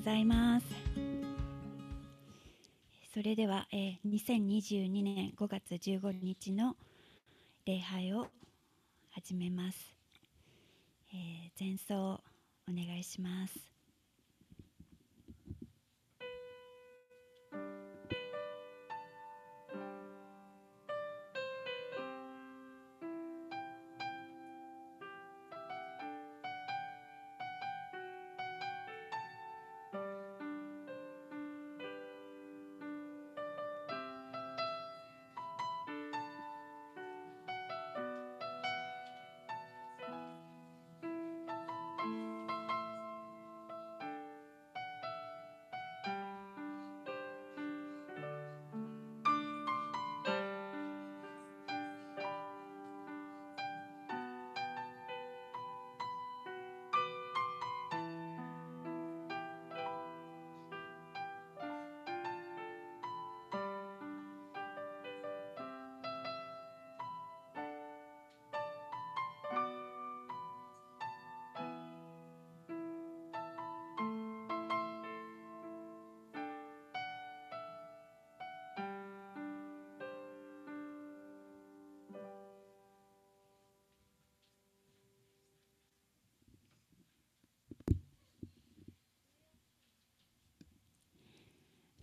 ございます。それでは、えー、2022年5月15日の礼拝を始めます、えー、前奏お願いします。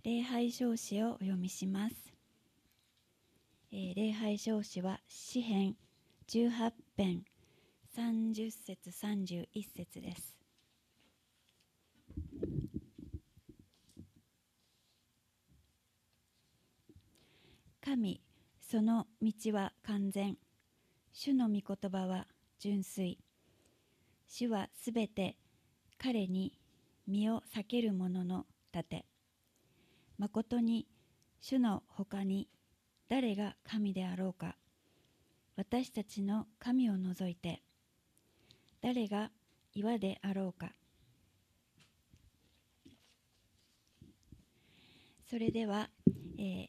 礼拝証子をお読みします。えー、礼拝証子は詩編18編30節31節です。神、その道は完全。主の御言葉は純粋。主はすべて彼に身を避ける者の盾。まことに主のほかに誰が神であろうか私たちの神を除いて誰が岩であろうか。それでは、えー、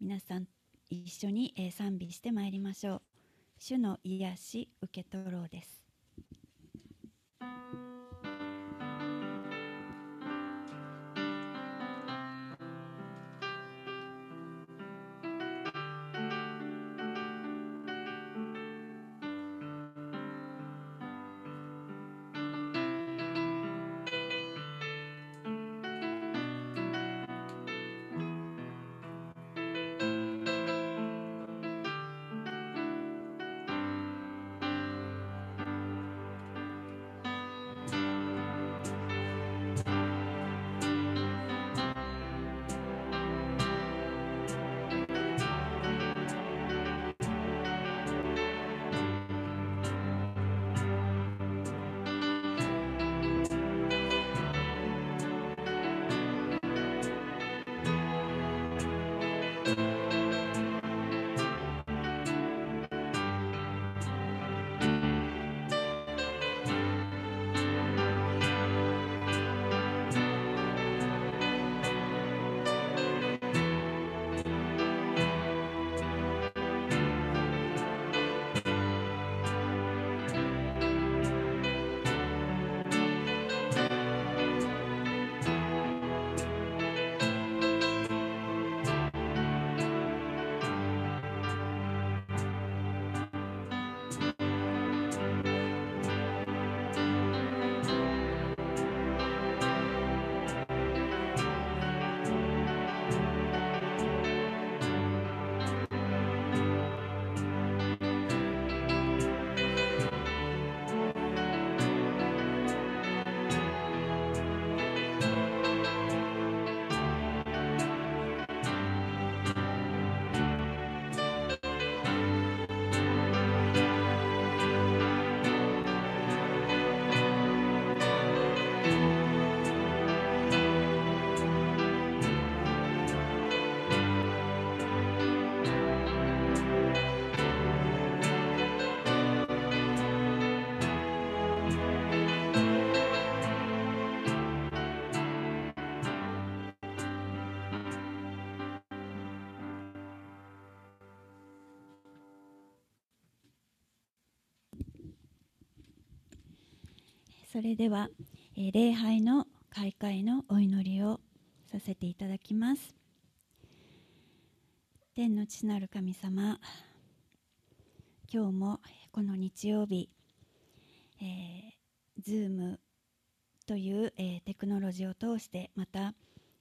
皆さん一緒に、えー、賛美してまいりましょう。主の癒し受け取ろうです。それでは、えー、礼拝の開会のお祈りをさせていただきます。天の父なる神様今日もこの日曜日、えー、Zoom という、えー、テクノロジーを通してまた、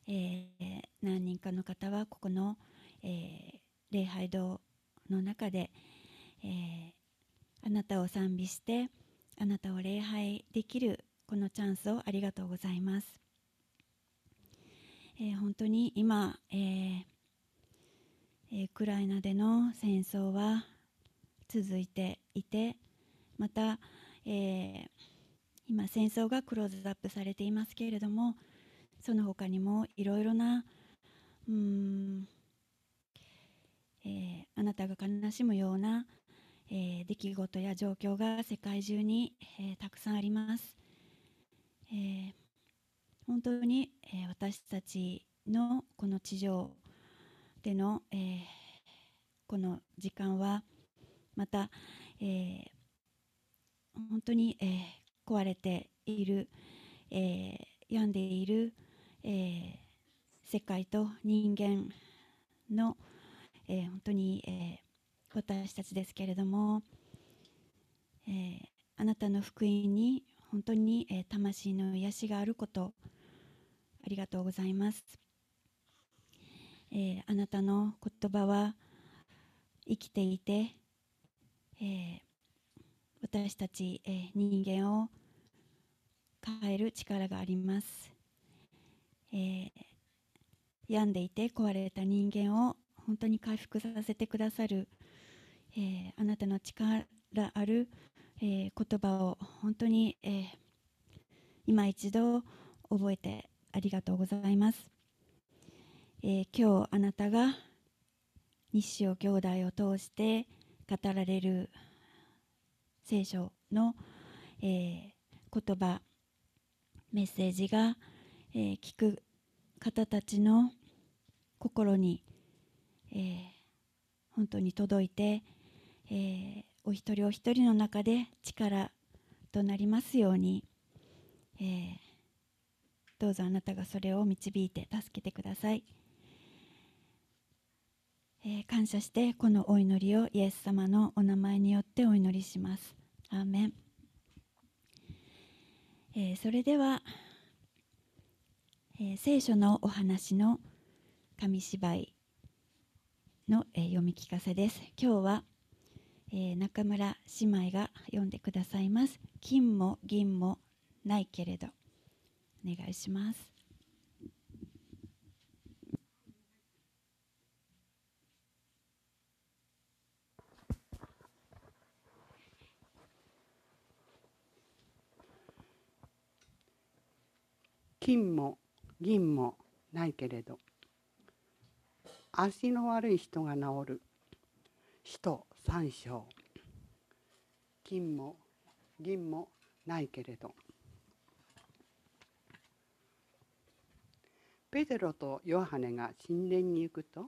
えー、何人かの方はここの、えー、礼拝堂の中で、えー、あなたを賛美してあなたを礼拝できるこのチャンスをありがとうございます、えー、本当に今、えーウクライナでの戦争は続いていてまた、えー、今戦争がクローズアップされていますけれどもその他にもいろいろなうん、えー、あなたが悲しむような、えー、出来事や状況が世界中に、えたくさんあります、え本当に、え私たちのこの地上での、えー、この時間はまた、えー、本当に、えー、壊れている、え病んでいる、え世界と人間の、え本当に、え私たちですけれども、えあなたの福音に本当に、え魂の癒しがあることありがとうございます。えー、あなたの言葉は生きていて、えー、私たち、えー、人間を変える力があります、え病んでいて壊れた人間を本当に回復させてくださる、えあなたの力ある、え言葉を本当に、え今一度覚えてありがとうございます。えー、今日あなたが日照兄弟を通して語られる聖書の、えー、言葉メッセージが、えー、聞く方たちの心に、えー、本当に届いて、えー、お一人お一人の中で力となりますように、えー、どうぞあなたがそれを導いて助けてください。えー、感謝してこのお祈りをイエス様のお名前によってお祈りします。アーメン、え、それでは、え、聖書のお話の紙芝居の、え読み聞かせです。今日は、え中村姉妹が読んでくださいます。金も銀もないけれどお願いします。金も銀もないけれど足の悪い人が治る使徒三章。金も銀もないけれど。ペテロとヨハネが神殿に行くと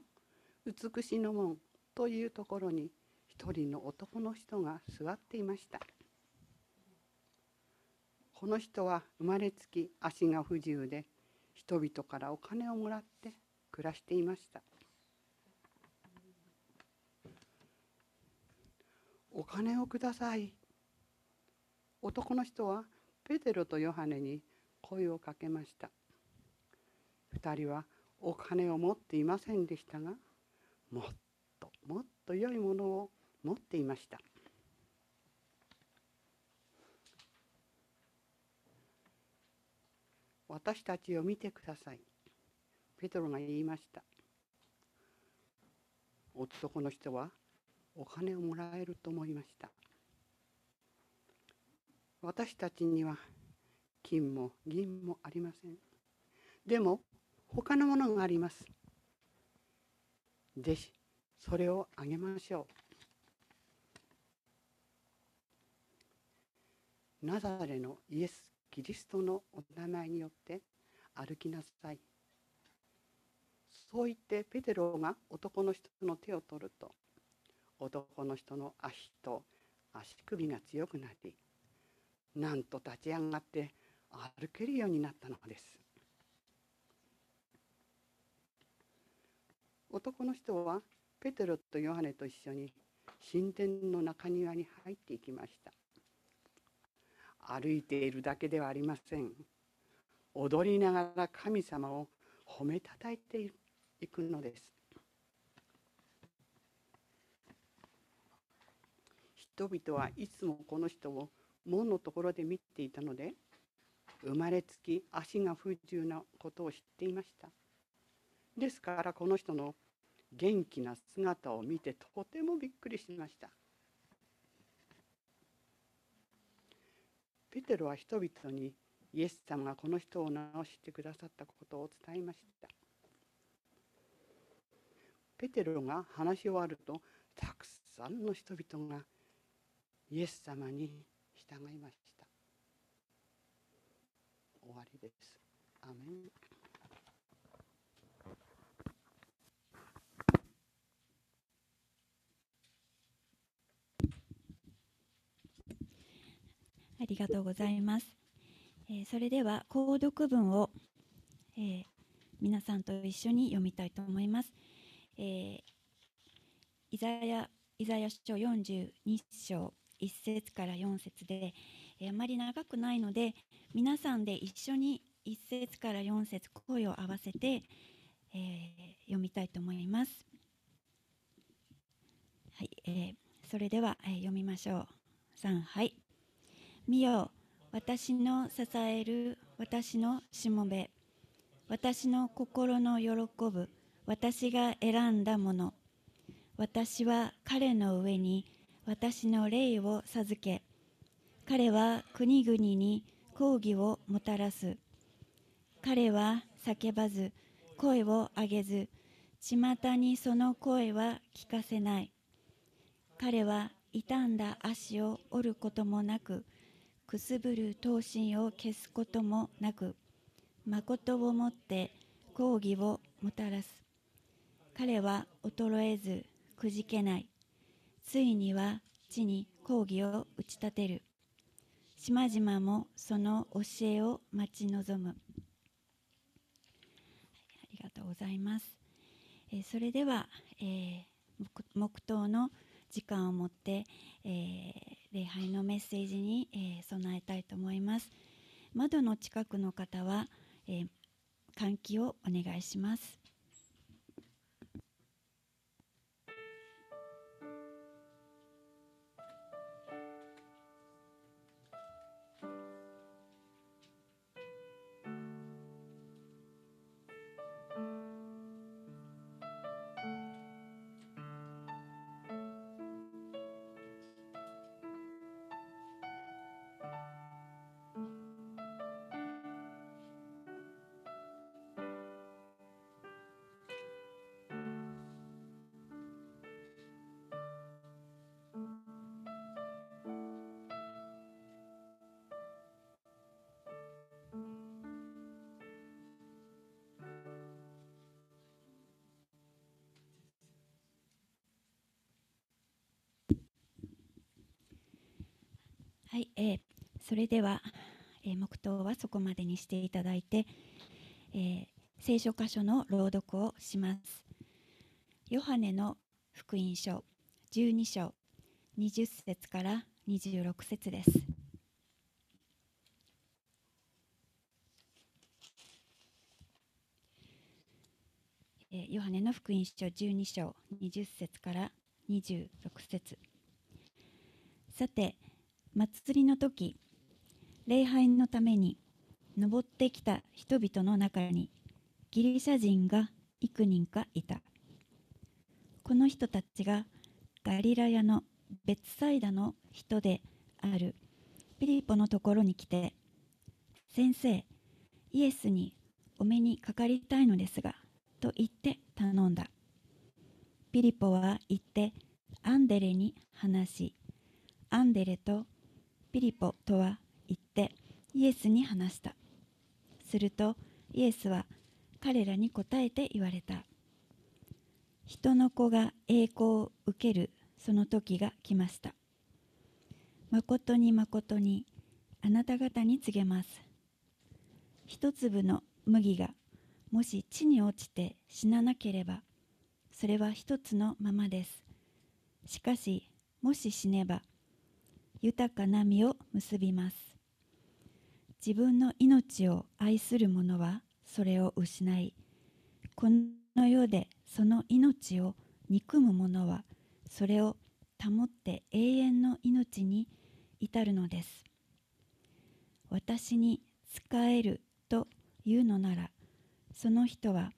美しの門というところに一人の男の人が座っていました。この人は生まれつき足が不自由で人々からお金をもらって暮らしていました。お金をください男の人はペテロとヨハネに声をかけました2人はお金を持っていませんでしたがもっともっと良いものを持っていました私たちを見てください。ペトロが言いました。男の人はお金をもらえると思いました。私たちには金も銀もありません。でも他のものがあります。ぜひそれをあげましょう。ナザレのイエスキリストのお名前によって歩きなさいそう言ってペテロが男の人の手を取ると男の人の足と足首が強くなりなんと立ち上がって歩けるようになったのです。男の人はペテロとヨハネと一緒に神殿の中庭に入っていきました。歩いているだけではありません。踊りながら神様を褒めたたえていくのです。人々はいつもこの人を門のところで見ていたので生まれつき足が不自由なことを知っていました。ですからこの人の元気な姿を見てとてもびっくりしました。ペテロは人々にイエス様がこの人を治してくださったことを伝えました。ペテロが話し終わるとたくさんの人々がイエス様に従いました終わりですアメンありがとうございます。えー、それでは購読文を、えー、皆さんと一緒に読みたいと思います。えー、イザヤイザヤ書42章1節から4節で、えー、あまり長くないので皆さんで一緒に1節から4節声を合わせて、えー、読みたいと思います。はい、えー、それでは、えー、読みましょう。3はい見よ私の支える私のしもべ私の心の喜ぶ私が選んだもの私は彼の上に私の霊を授け彼は国々に抗議をもたらす。彼は叫ばず声を上げず巷にその声は聞かせない。彼は傷んだ足を折ることもなくくすぶる闘心を消すこともなく誠をもって抗議をもたらす。彼は衰えずくじけない。ついには地に抗議を打ち立てる。島々もその教えを待ち望む。ありがとうございます、えー、それでは、えー、黙祷の時間を持って、えー礼拝のメッセージに、えー、備えたいと思います。窓の近くの方は、えー、換気をお願いします。はい、えー、それでは、えー、黙祷はそこまでにしていただいて、えー、聖書箇所の朗読をします。ヨハネの福音書12章20節から26節です。えヨハネの福音書12章20節から26節さて祭りの時礼拝のために登ってきた人々の中にギリシャ人が幾人かいた。この人たちがガリラヤの別サイダの人であるピリポのところに来て先生イエスにお目にかかりたいのですがと言って頼んだ。ピリポは言ってアンデレに話しアンデレとピリポとは言ってイエスに話した。するとイエスは彼らに答えて言われた。人の子が栄光を受けるその時が来ました。誠に誠にあなた方に告げます。一粒の麦がもし地に落ちて死ななければそれは一つのままです。しかしもし死ねば豊かな実を結びます。自分の命を愛する者はそれを失いこの世でその命を憎む者はそれを保って永遠の命に至るのです。私に仕えるというのならその人は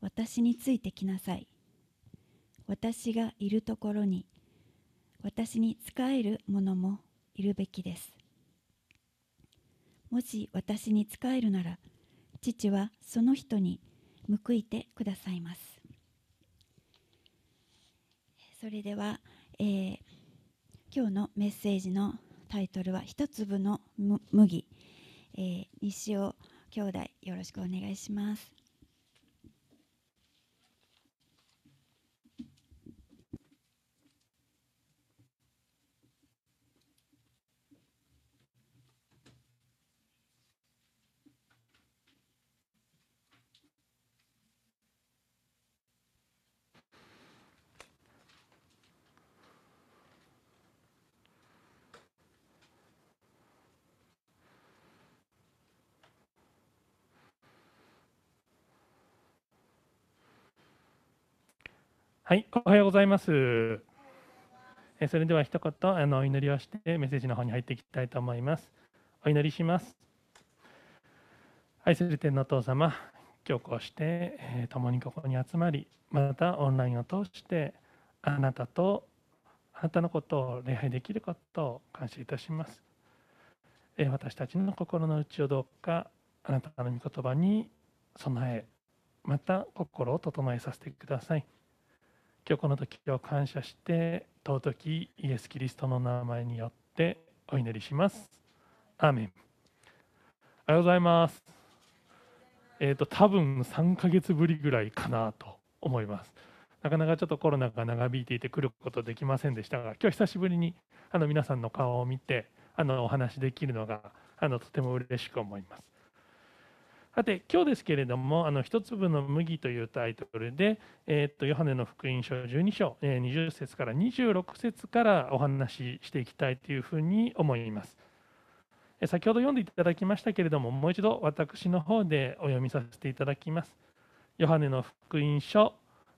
私についてきなさい。私がいるところに私に仕える者もいるべきです。もし私に仕えるなら父はその人に報いてくださいます。それでは、えー、今日のメッセージのタイトルは「一粒の麦」えー、西尾兄弟よろしくお願いします。はい、おはようございます。えそれでは一言あのお祈りをしてメッセージの方に入っていきたいと思います。お祈りします。愛する天のお父様、今日こうして、え共にここに集まり、またオンラインを通してあなたとあなたのことを礼拝できることを感謝いたします。え私たちの心の内をどうかあなたの御言葉に備え、また心を整えさせてください。今日この時を感謝して尊きイエス・キリストの名前によってお祈りします。アーメン。おはようございます。えっ、ー、と多分3ヶ月ぶりぐらいかなと思います。なかなかちょっとコロナが長引いていて来ることできませんでしたが、今日久しぶりにあの皆さんの顔を見てあのお話できるのがあのとても嬉しく思います。さて今日ですけれども「あの一粒の麦」というタイトルで、えー、っとヨハネの福音書12章、えー、20節から26節からお話ししていきたいというふうに思います。先ほど読んでいただきましたけれどももう一度私の方でお読みさせていただきます。ヨハネの福音書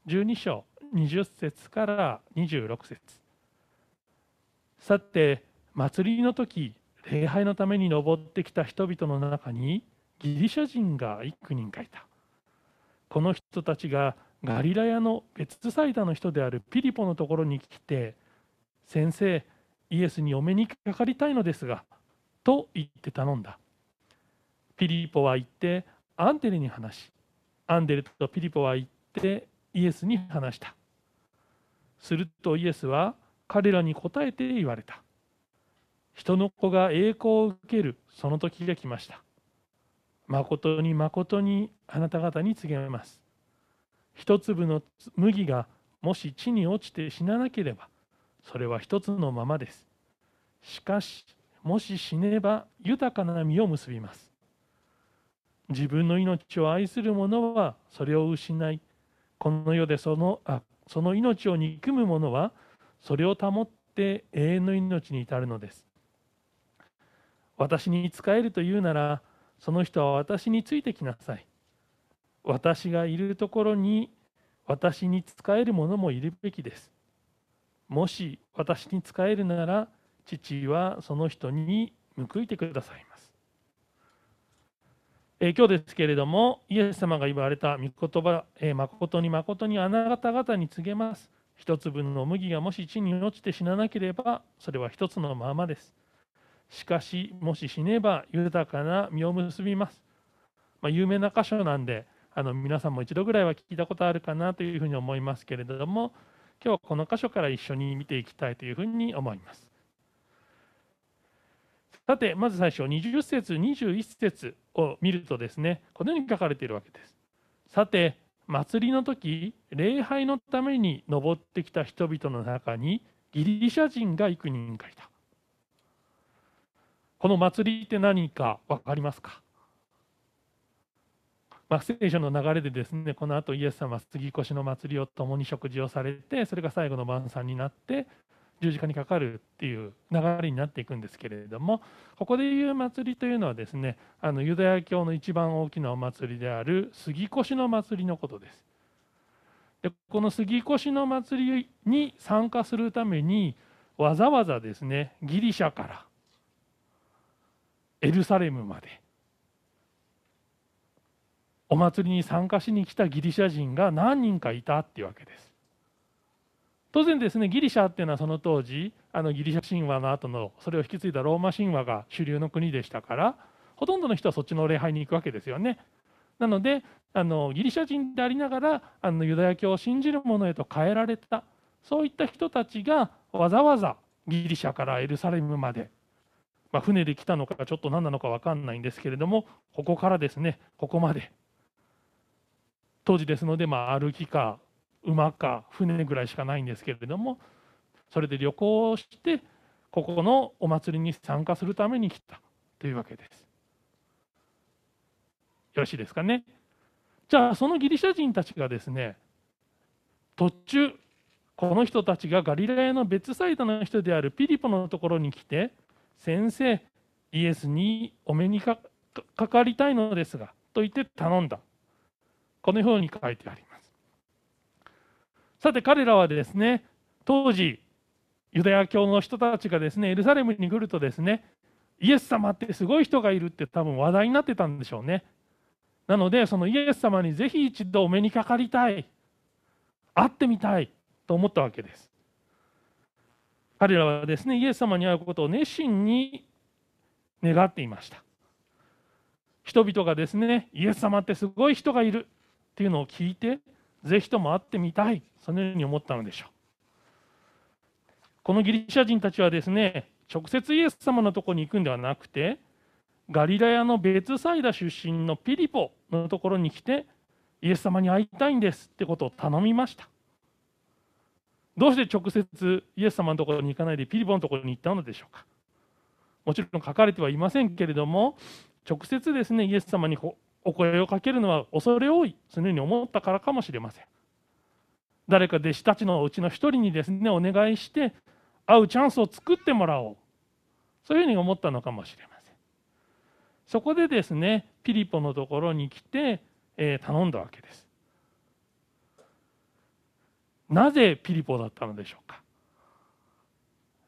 12章20節から26節さて祭りの時礼拝のために登ってきた人々の中にギリシャ人が幾人かいた。この人たちがガリラヤの別サイダの人であるピリポのところに来て「先生イエスにお目にかかりたいのですが」と言って頼んだ。ピリポは言ってアンデレに話しアンデレとピリポは言ってイエスに話した。するとイエスは彼らに答えて言われた。人の子が栄光を受けるその時が来ました。誠に誠にあなた方に告げます。一粒の麦がもし地に落ちて死ななければ、それは一つのままです。しかし、もし死ねば豊かな実を結びます。自分の命を愛する者はそれを失い、この世でそのあその命を憎む者はそれを保って永遠の命に至るのです。私に仕えるというなら、その人は私についてきなさい。私がいるところに私に仕える者もいるべきです。もし私に仕えるなら、父はその人に報いてくださいます。え今日ですけれども、イエス様が言われた御言葉、え誠に誠にあなた方に告げます。一粒の麦がもし地に落ちて死ななければ、それは一つのままです。しかしもし死ねば豊かな実を結びます。まあ、有名な箇所なんであの皆さんも一度ぐらいは聞いたことあるかなというふうに思いますけれども今日はこの箇所から一緒に見ていきたいというふうに思います。さてまず最初20節21節を見るとですねこのように書かれているわけです。さて祭りの時礼拝のために登ってきた人々の中にギリシャ人が幾人かいた。この祭りって何か分かりますか？まあ、聖書の流れでですねこの後イエス様は杉越の祭りを共に食事をされてそれが最後の晩餐になって十字架にかかるっていう流れになっていくんですけれどもここでいう祭りというのはですねあのユダヤ教の一番大きなお祭りである杉越の祭りのことです。でこの杉越の祭りに参加するためにわざわざですねギリシャからエルサレムまでお祭りに参加しに来たギリシャ人が何人かいたっていうわけです。当然ですねギリシャっていうのはその当時あのギリシャ神話の後のそれを引き継いだローマ神話が主流の国でしたからほとんどの人はそっちの礼拝に行くわけですよね。なのであのギリシャ人でありながらあのユダヤ教を信じる者へと変えられたそういった人たちがわざわざギリシャからエルサレムまで、まあ、船で来たのかちょっと何なのか分かんないんですけれどもここからですねここまで当時ですので、まあ、歩きか馬か船ぐらいしかないんですけれどもそれで旅行をしてここのお祭りに参加するために来たというわけです。よろしいですかね。じゃあそのギリシャ人たちがですね途中この人たちがガリラヤの別サイドの人であるピリポのところに来て先生イエスにお目にかかりたいのですがと言って頼んだ。このように書いてあります。さて彼らはですね当時ユダヤ教の人たちがですねエルサレムに来るとですねイエス様ってすごい人がいるって多分話題になってたんでしょうね。なのでそのイエス様にぜひ一度お目にかかりたい。会ってみたいと思ったわけです。彼らはですねイエス様に会うことを熱心に願っていました。人々がですねイエス様ってすごい人がいるっていうのを聞いてぜひとも会ってみたいそのように思ったのでしょう。このギリシャ人たちはですね直接イエス様のとこに行くんではなくてガリラヤのベツサイダ出身のピリポのところに来てイエス様に会いたいんですってことを頼みました。どうして直接イエス様のところに行かないでピリポのところに行ったのでしょうか？もちろん書かれてはいませんけれども直接ですねイエス様にお声をかけるのは恐れ多いそのように思ったからかもしれません。誰か弟子たちのうちの一人にですねお願いして会うチャンスを作ってもらおう。そういうふうに思ったのかもしれません。そこでですねピリポのところに来て、えー、頼んだわけです。なぜピリポだったのでしょうか？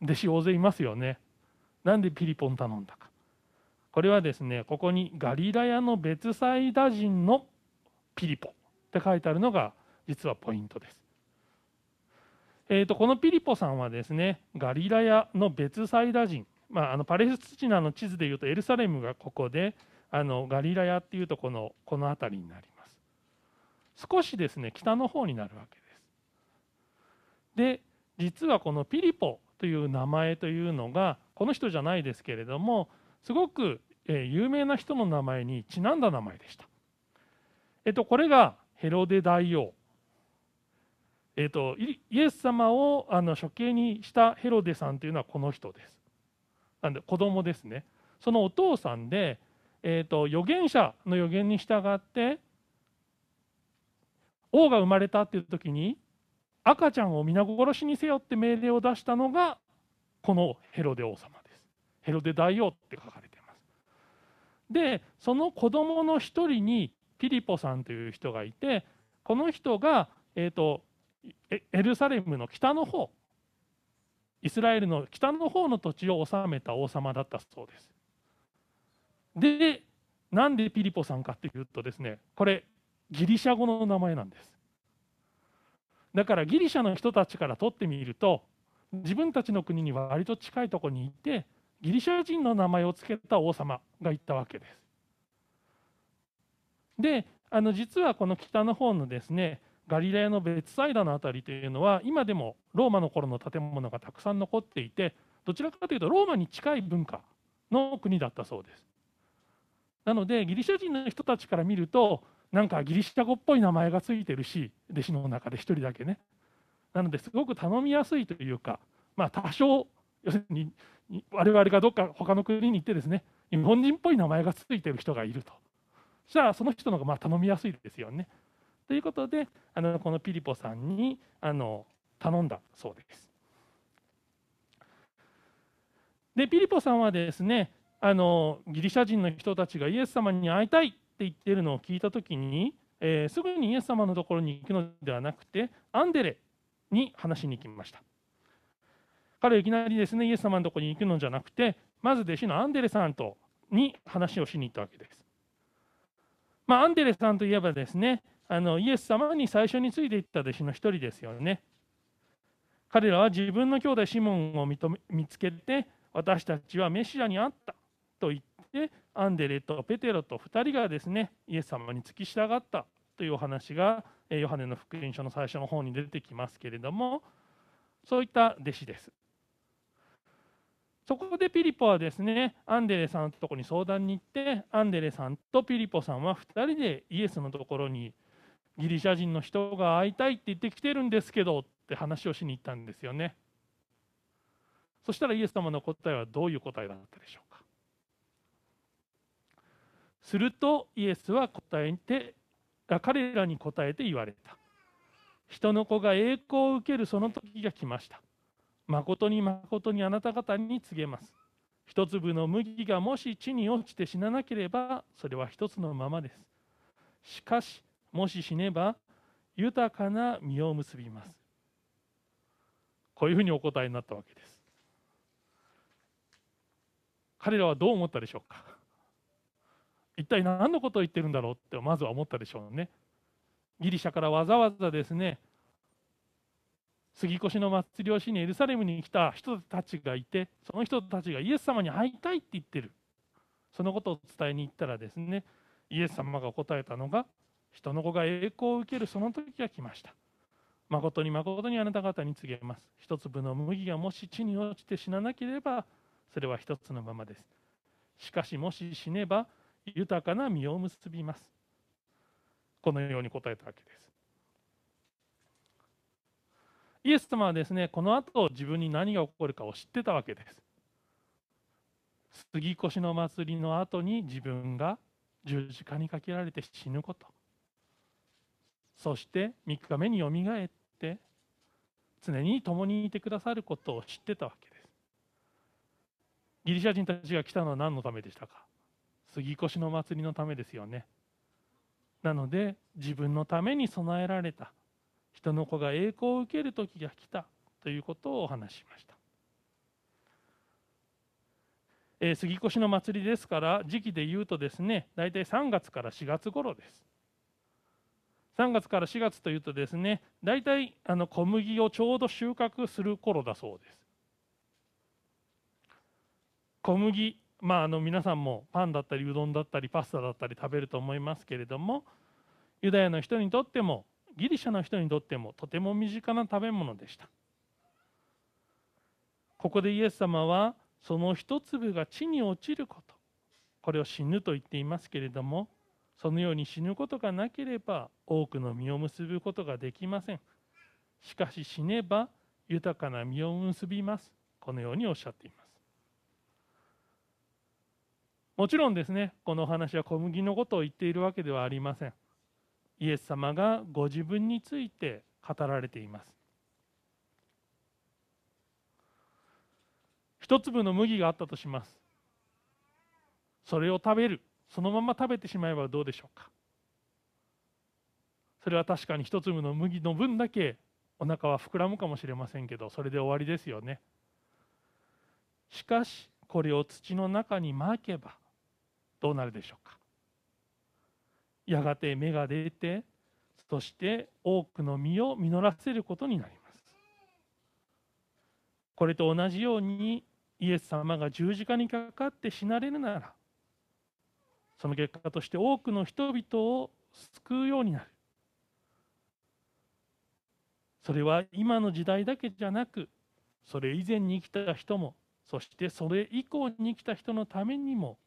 弟子大勢いますよねなんでピリポに頼んだかこれはですねここにガリラヤの別サイダ人のピリポって書いてあるのが実はポイントです。えーと、このピリポさんはですねガリラヤの別サイダ人、まあ、あのパレスチナの地図でいうとエルサレムがここであのガリラヤっていうとこのこの辺りになります。少しですね北の方になるわけ。で実はこのピリポという名前というのがこの人じゃないですけれどもすごく有名な人の名前にちなんだ名前でした。えっと、これがヘロデ大王。えっと、イエス様をあの処刑にしたヘロデさんというのはこの人です。なんで子供ですね。そのお父さんで、えっと、預言者の預言に従って王が生まれたっていう時に赤ちゃんを皆殺しにせよって命令を出したのがこのヘロデ王様です。ヘロデ大王って書かれてますでその子供の一人にピリポさんという人がいてこの人が、えーと、エルサレムの北の方イスラエルの北の方の土地を治めた王様だったそうです。でなんでピリポさんかっていうとですねこれギリシャ語の名前なんです。だからギリシャの人たちから取ってみると自分たちの国に割と近いところにいてギリシャ人の名前を付けた王様がいたわけです。であの実はこの北の方のですねガリラヤのベツサイダの辺りというのは今でもローマの頃の建物がたくさん残っていてどちらかというとローマに近い文化の国だったそうです。なのでギリシャ人の人たちから見るとなんかギリシャ語っぽい名前がついてるし弟子の中で1人だけねなのですごく頼みやすいというかまあ多少要するに我々がどっか他の国に行ってですね日本人っぽい名前がついてる人がいるとそしたらその人の方がまあ頼みやすいですよね。ということであのこのピリポさんにあの頼んだそうです。でピリポさんはですねあのギリシャ人の人たちがイエス様に会いたいって言ってるのを聞いた時に、えー、すぐにイエス様のところに行くのではなくてアンデレに話しに行きました。彼はいきなりですねイエス様のところに行くのじゃなくてまず弟子のアンデレさんとに話をしに行ったわけです。まあ、アンデレさんといえばですねあのイエス様に最初についていった弟子の一人ですよね。彼らは自分の兄弟シモンを見つけて私たちはメシアに会ったと言ってアンデレとペテロと2人がですねイエス様に付き従ったというお話がヨハネの福音書の最初の方に出てきますけれどもそういった弟子です。そこでピリポはですねアンデレさんのとこに相談に行ってアンデレさんとピリポさんは2人でイエスのところにギリシャ人の人が会いたいって言ってきてるんですけどって話をしに行ったんですよね。そしたらイエス様の答えはどういう答えだったでしょう？するとイエスは答えて彼らに答えて言われた。人の子が栄光を受けるその時が来ました。誠に誠にあなた方に告げます。一粒の麦がもし地に落ちて死ななければそれは一つのままです。しかしもし死ねば豊かな実を結びます。こういうふうにお答えになったわけです。彼らはどう思ったでしょうか？一体何のことを言ってるんだろうってまずは思ったでしょうね。ギリシャからわざわざですね杉越の祭りをしにエルサレムに来た人たちがいてその人たちがイエス様に会いたいって言ってる。そのことを伝えに行ったらですねイエス様が答えたのが人の子が栄光を受けるその時が来ました。誠に誠にあなた方に告げます。一粒の麦がもし地に落ちて死ななければそれは一つのままです。しかしもし死ねば豊かな実を結びます。このように答えたわけです。イエス様はですねこの後自分に何が起こるかを知ってたわけです。杉越の祭りの後に自分が十字架にかけられて死ぬこと。そして3日目によみがえって常に共にいてくださることを知ってたわけです。ギリシャ人たちが来たのは何のためでしたか？杉越の祭りのためですよね。なので自分のために備えられた。人の子が栄光を受ける時が来た。ということをお話しました、えー、杉越の祭りですから時期で言うとですね大体3月から4月頃です。3月から4月というとですね大体あの小麦をちょうど収穫する頃だそうです。小麦まあ、あの皆さんもパンだったりうどんだったりパスタだったり食べると思いますけれどもユダヤの人にとってもギリシャの人にとってもとても身近な食べ物でした。ここでイエス様はその一粒が地に落ちることこれを死ぬと言っていますけれどもそのように死ぬことがなければ多くの実を結ぶことができません。しかし死ねば豊かな実を結びます。このようにおっしゃっています。もちろんですねこの話は小麦のことを言っているわけではありません。イエス様がご自分について語られています。一粒の麦があったとします。それを食べる。そのまま食べてしまえばどうでしょうか。それは確かに一粒の麦の分だけお腹は膨らむかもしれませんけどそれで終わりですよね。しかしこれを土の中にまけばどうなるでしょうか？やがて芽が出てそして多くの実を実らせることになります。これと同じようにイエス様が十字架にかかって死なれるならその結果として多くの人々を救うようになる。それは今の時代だけじゃなくそれ以前に生きた人もそしてそれ以降に生きた人のためにも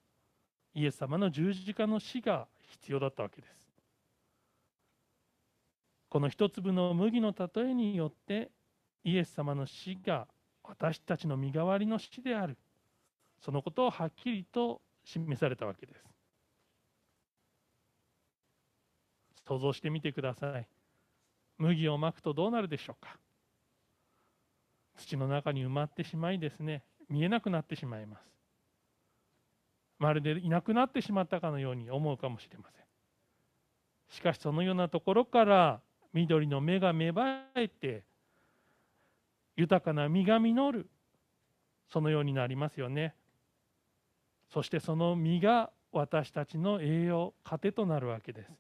イエス様の十字架の死が必要だったわけです。この一粒の麦の例えによってイエス様の死が私たちの身代わりの死である。そのことをはっきりと示されたわけです。想像してみてください。麦をまくとどうなるでしょうか。土の中に埋まってしまいですね。見えなくなってしまいます。まるでいなくなってしまったかのように思うかもしれません。しかしそのようなところから緑の芽が芽生えて豊かな実が実る。そのようになりますよね。そしてその実が私たちの栄養糧となるわけです。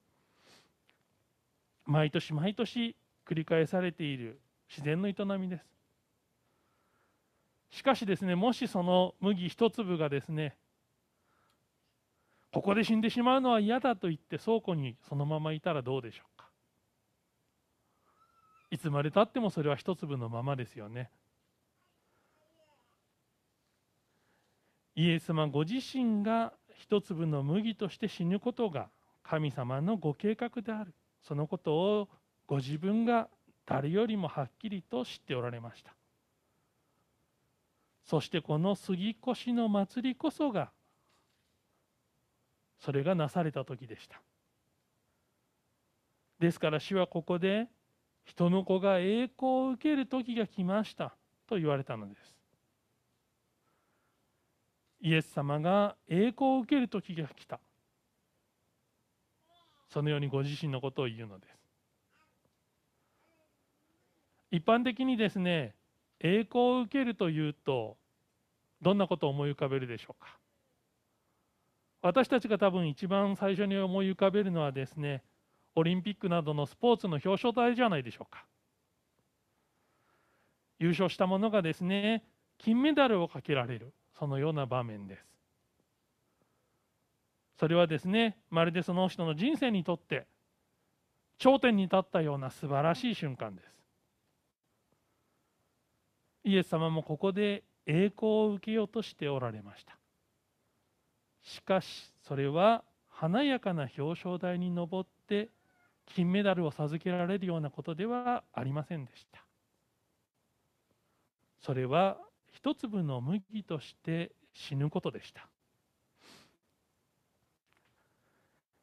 毎年毎年繰り返されている自然の営みです。しかしですねもしその麦一粒がですねここで死んでしまうのは嫌だと言って倉庫にそのままいたらどうでしょうか？いつまでたってもそれは一粒のままですよね。イエス様ご自身が一粒の麦として死ぬことが神様のご計画である。そのことをご自分が誰よりもはっきりと知っておられました。そしてこの杉越の祭りこそがそれがなされた時でした。ですから主はここで人の子が栄光を受ける時が来ました。と言われたのです。イエス様が栄光を受ける時が来た。そのようにご自身のことを言うのです。一般的にですね栄光を受けるというとどんなことを思い浮かべるでしょうか？私たちが多分一番最初に思い浮かべるのはですねオリンピックなどのスポーツの表彰台じゃないでしょうか。優勝した者がですね金メダルをかけられるそのような場面です。それはですねまるでその人の人生にとって頂点に立ったような素晴らしい瞬間です。イエス様もここで栄光を受けようとしておられました。しかしそれは華やかな表彰台に上って金メダルを授けられるようなことではありませんでした。それは一粒の麦として死ぬことでした。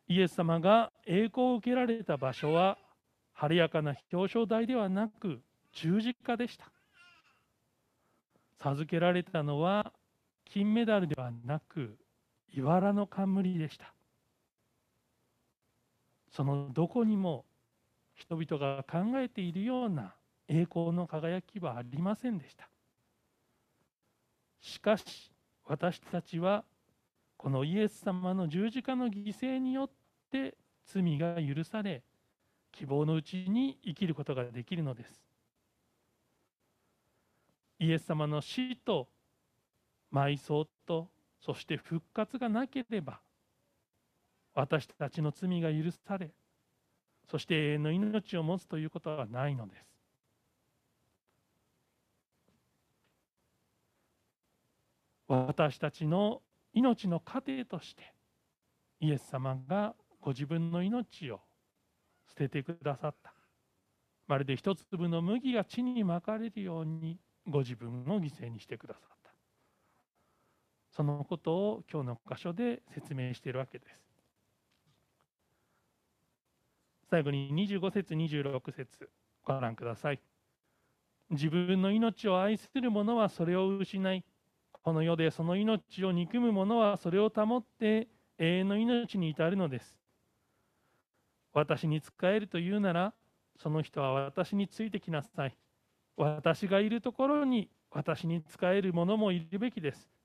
イエス様が栄光を受けられた場所は晴れやかな表彰台ではなく十字架でした。授けられたのは金メダルではなく茨の冠でした。そのどこにも人々が考えているような栄光の輝きはありませんでした。しかし私たちはこのイエス様の十字架の犠牲によって罪が許され希望のうちに生きることができるのです。イエス様の死と埋葬とそして復活がなければ私たちの罪が許されそして永遠の命を持つということはないのです。私たちの命の糧としてイエス様がご自分の命を捨ててくださった。まるで一粒の麦が地にまかれるようにご自分を犠牲にしてくださった。そのことを今日の箇所で説明しているわけです最後に25節26節ご覧ください自分の命を愛する者はそれを失いこの世でその命を憎む者はそれを保って永遠の命に至るのです。私に仕えるというなら、その人は私についてきなさい。私がいるところに私に仕える者もいるべきです。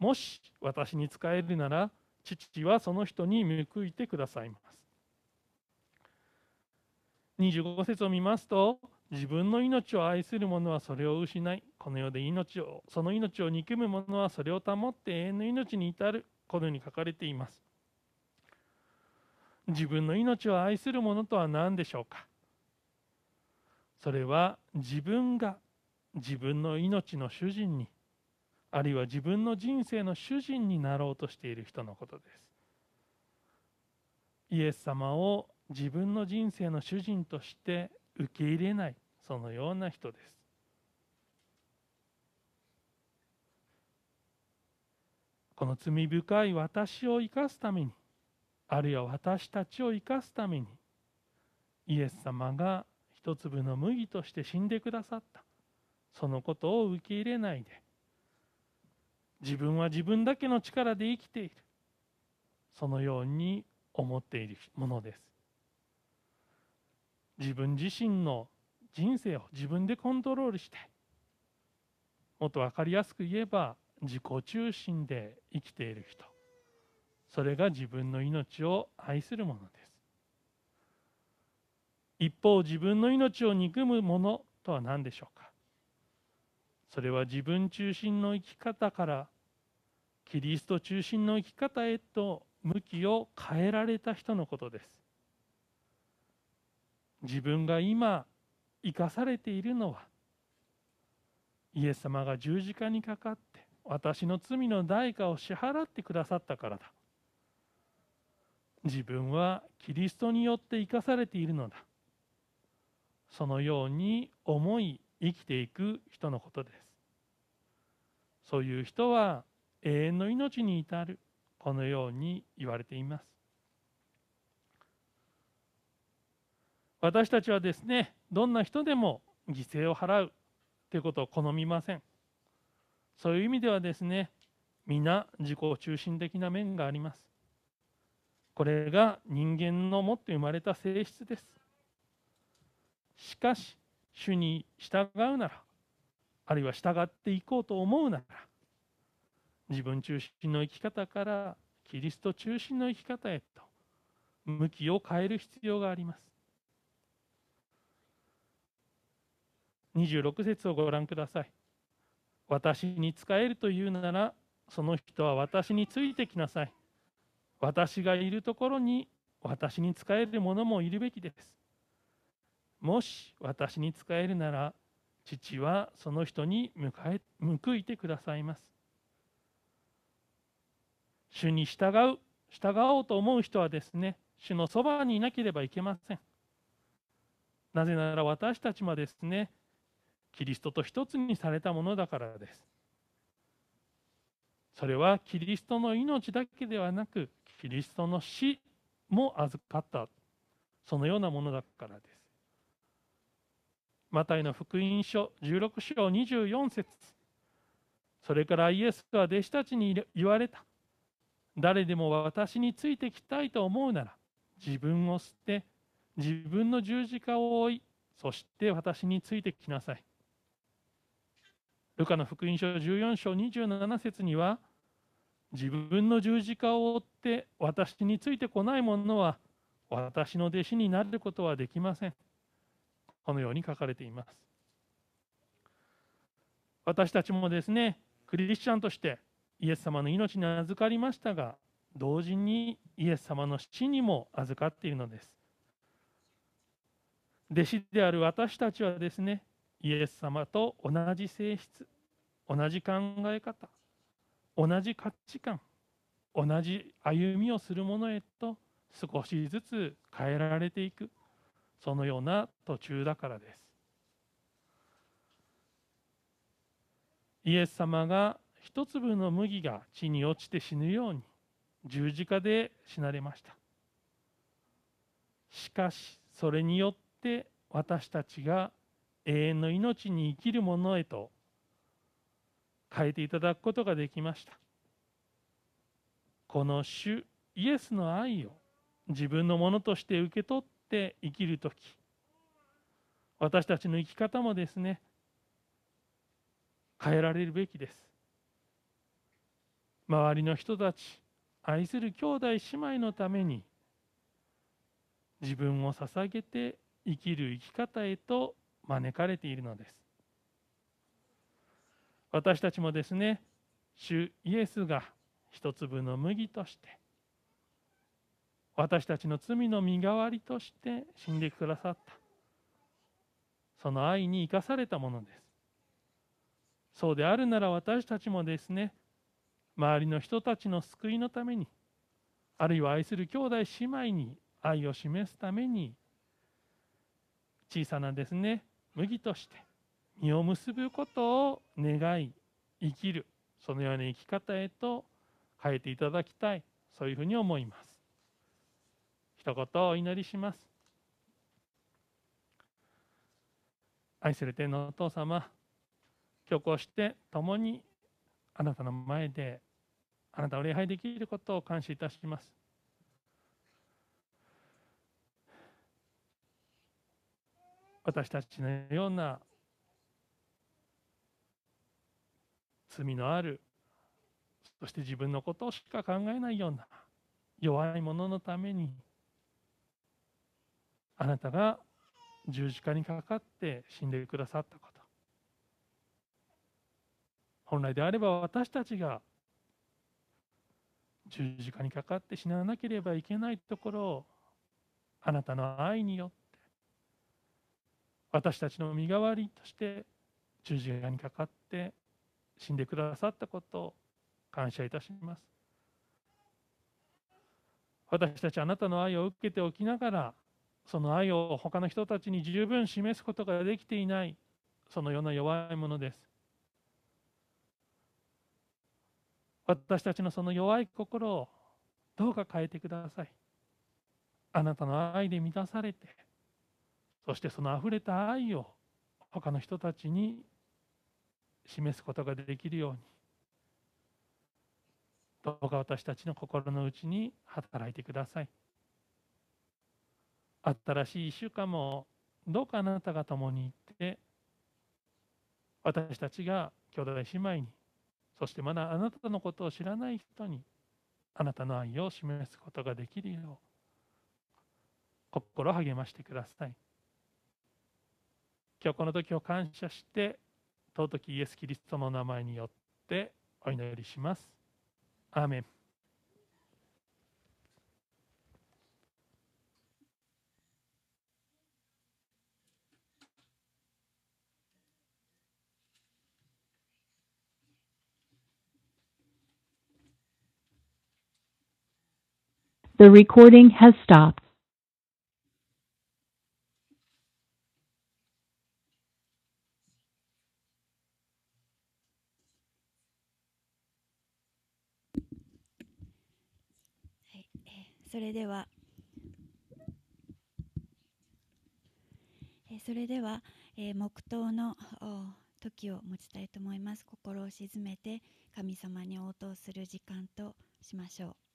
もし私に仕えるなら、父はその人に報いてくださいます。25節を見ますと、自分の命を愛する者はそれを失い、この世で命を、その命を憎む者はそれを保って永遠の命に至る、このように書かれています。自分の命を愛する者とは何でしょうか？それは自分が自分の命の主人に、あるいは自分の人生の主人になろうとしている人のことです。イエス様を自分の人生の主人として受け入れないそのような人ですこの罪深い私を生かすためにあるいは私たちを生かすためにイエス様が一粒の麦として死んでくださったそのことを受け入れないで自分は自分だけの力で生きている。そのように思っているものです。自分自身の人生を自分でコントロールしてもっと分かりやすく言えば自己中心で生きている人。それが自分の命を愛するものです。一方自分の命を憎むものとは何でしょうか？それは自分中心の生き方からキリスト中心の生き方へと向きを変えられた人のことです。自分が今生かされているのはイエス様が十字架にかかって私の罪の代価を支払ってくださったからだ。自分はキリストによって生かされているのだ。そのように思い生きていく人のことです。そういう人は永遠の命に至る。このように言われています。私たちはですねどんな人でも犠牲を払うということを好みません。そういう意味ではですね皆自己中心的な面があります。これが人間の持って生まれた性質です。しかし主に従うならあるいは従っていこうと思うなら自分中心の生き方からキリスト中心の生き方へと向きを変える必要があります。26節をご覧ください。私に仕えるというならその人は私についてきなさい。私がいるところに私に仕える者もいるべきです。もし私に仕えるなら父はその人に報いてくださいます。主に従う従おうと思う人はですね主のそばにいなければいけません。なぜなら私たちもですねキリストと一つにされたものだからです。それはキリストの命だけではなくキリストの死も預かった。そのようなものだからです。マタイの福音書16章24節。それからイエスは弟子たちに言われた。誰でも私についてきたいと思うなら自分を捨て自分の十字架を追いそして私についてきなさい。ルカの福音書14章27節には自分の十字架を追って私についてこない者は私の弟子になることはできません。このように書かれています。私たちもですねクリスチャンとしてイエス様の命に預かりましたが同時にイエス様の死にも預かっているのです。弟子である私たちはですねイエス様と同じ性質同じ考え方同じ価値観同じ歩みをするものへと少しずつ変えられていく。そのような途中だからです。イエス様が一粒の麦が地に落ちて死ぬように十字架で死なれました。しかしそれによって私たちが永遠の命に生きるものへと変えていただくことができました。この主イエスの愛を自分のものとして受け取っって生きる時。私たちの生き方もですね変えられるべきです。周りの人たち愛する兄弟姉妹のために自分を捧げて生きる生き方へと招かれているのです。私たちもですね主イエスが一粒の麦として私たちの罪の身代わりとして死んでくださった。その愛に生かされたものです。そうであるなら私たちもですね周りの人たちの救いのためにあるいは愛する兄弟姉妹に愛を示すために小さなですね麦として実を結ぶことを願い生きるそのような生き方へと変えていただきたいそういうふうに思います。一言お祈りします。愛する天のお父様今日こうして共にあなたの前であなたを礼拝できることを感謝いたします。私たちのような罪のあるそして自分のことしか考えないような弱い者のためにあなたが十字架にかかって死んでくださったこと。本来であれば私たちが十字架にかかって死ななければいけないところをあなたの愛によって私たちの身代わりとして十字架にかかって死んでくださったことを感謝いたします。私たちあなたの愛を受けておきながらその愛を他の人たちに十分示すことができていないそのような弱いものです。私たちのその弱い心をどうか変えてください。あなたの愛で満たされてそしてそのあふれた愛を他の人たちに示すことができるようにどうか私たちの心の内に働いてください。新しい。1週間もどうかあなたが共にいて私たちが兄弟姉妹にそしてまだあなたのことを知らない人にあなたの愛を示すことができるよう心励ましてください。今日この時を感謝して尊きイエス・キリストの名前によってお祈りします。アーメン。The recording has stopped. はいえそれでは、えーそれでは、えー黙祷のお時を持ちたいと思います。心を静めて神様に応答する時間としましょう。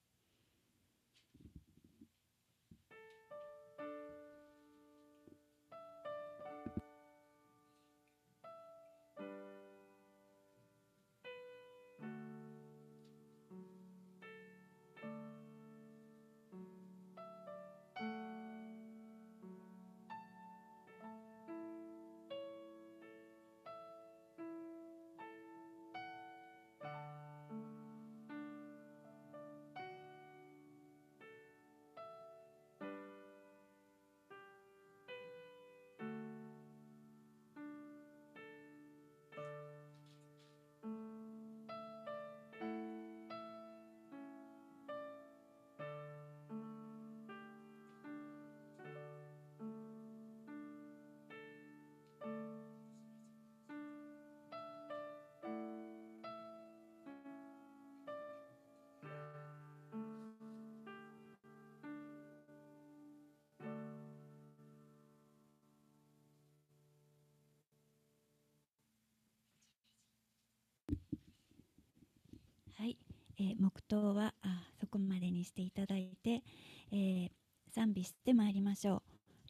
えー黙祷はあそこまでにしていただいて、えー賛美してまいりましょう。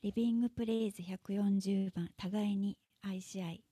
リビングプレイズ140番互いに愛し合い。